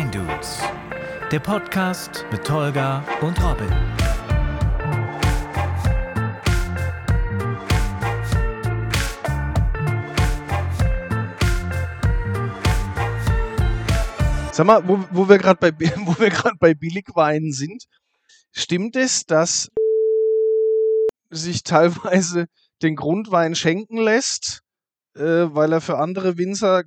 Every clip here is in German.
Weindudes, der Podcast mit Tolga und Robin. Sag mal, wo, wo wir gerade bei, bei Billigweinen sind, stimmt es, dass sich teilweise den Grundwein schenken lässt, äh, weil er für andere Winzer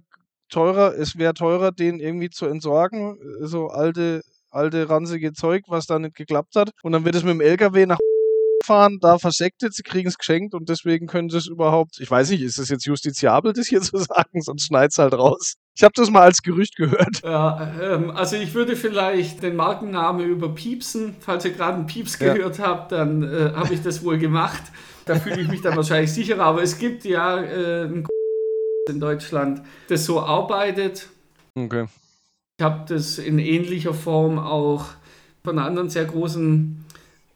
teurer, es wäre teurer, den irgendwie zu entsorgen, äh, so alte, alte ranzige Zeug, was da nicht geklappt hat. Und dann wird es mit dem LKW nach fahren, da versektet, sie kriegen es geschenkt und deswegen können sie es überhaupt, ich weiß nicht, ist es jetzt justiziabel, das hier zu sagen, sonst schneid's halt raus. Ich habe das mal als Gerücht gehört. Ja, ähm, also ich würde vielleicht den Markennamen überpiepsen. Falls ihr gerade einen Pieps Ja. gehört habt, dann äh, habe ich das wohl gemacht. Da fühle ich mich dann wahrscheinlich sicherer. Aber es gibt ja äh, ein in Deutschland, das so arbeitet. Okay. Ich habe das in ähnlicher Form auch von einer anderen sehr großen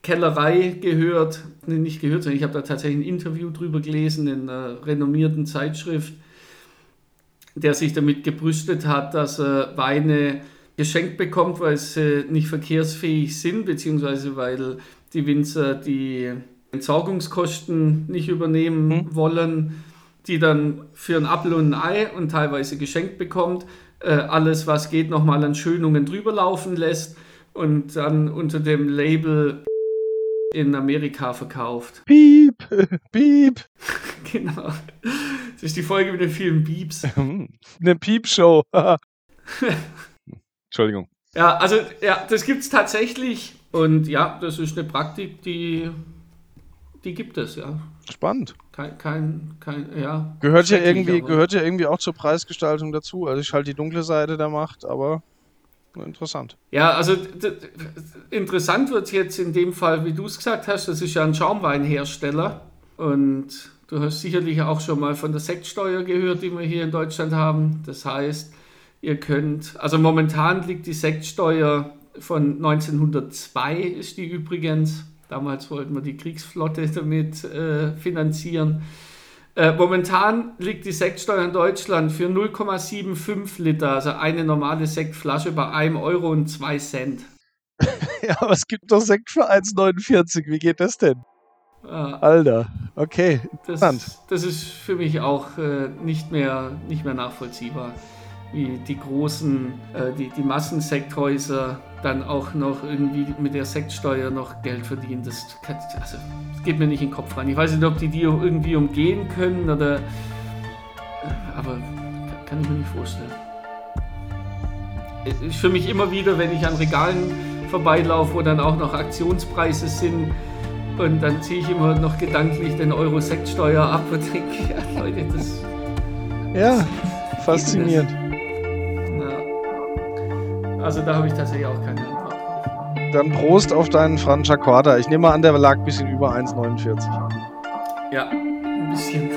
Kellerei gehört. Nee, nicht gehört, sondern ich habe da tatsächlich ein Interview drüber gelesen in einer renommierten Zeitschrift, der sich damit gebrüstet hat, dass er Weine geschenkt bekommt, weil sie nicht verkehrsfähig sind, beziehungsweise weil die Winzer die Entsorgungskosten nicht übernehmen Mhm. wollen, die dann für ein Apfel und ein Ei und teilweise geschenkt bekommt, äh, alles, was geht, nochmal an Schönungen drüber laufen lässt und dann unter dem Label in Amerika verkauft. Piep, piep. Genau. Das ist die Folge mit den vielen Beeps. Eine Piepshow. Entschuldigung. Ja, also ja, das gibt es tatsächlich und ja, das ist eine Praktik, die, die gibt es, ja. Spannend. Kein, kein, kein ja. Gehört ja irgendwie, aber- gehört ja irgendwie auch zur Preisgestaltung dazu. Also ich halte die dunkle Seite der Macht, aber interessant. Ja, also interessant wird jetzt in dem Fall, wie du es gesagt hast, das ist ja ein Schaumweinhersteller und du hast sicherlich auch schon mal von der Sektsteuer gehört, die wir hier in Deutschland haben. Das heißt, ihr könnt, also momentan liegt die Sektsteuer von 1902 ist die übrigens. Damals wollten wir die Kriegsflotte damit äh, finanzieren. Äh, momentan liegt die Sektsteuer in Deutschland für 0,75 Liter, also eine normale Sektflasche bei 1 Euro und 2 Cent. Ja, aber es gibt doch Sekt für 1,49. Wie geht das denn? Äh, Alter. Okay, das, interessant. das ist für mich auch äh, nicht, mehr, nicht mehr nachvollziehbar, wie die großen, äh, die, die Massensekthäuser dann auch noch irgendwie mit der Sektsteuer noch Geld verdienen. Das, kann, also, das geht mir nicht in den Kopf rein. Ich weiß nicht, ob die die irgendwie umgehen können oder. Aber kann- kann ich mir nicht vorstellen. Es ist für mich immer wieder, wenn ich an Regalen vorbeilaufe, wo dann auch noch Aktionspreise sind. Und dann ziehe ich immer noch gedanklich den Euro Sektsteuer ab und denke, ja Leute, das. Ja, faszinierend. Also da habe ich tatsächlich auch keine Antwort drauf. Dann Prost auf deinen Francia Quarta. Ich nehme mal an, der lag ein bisschen über 1,49. Ja, ein bisschen.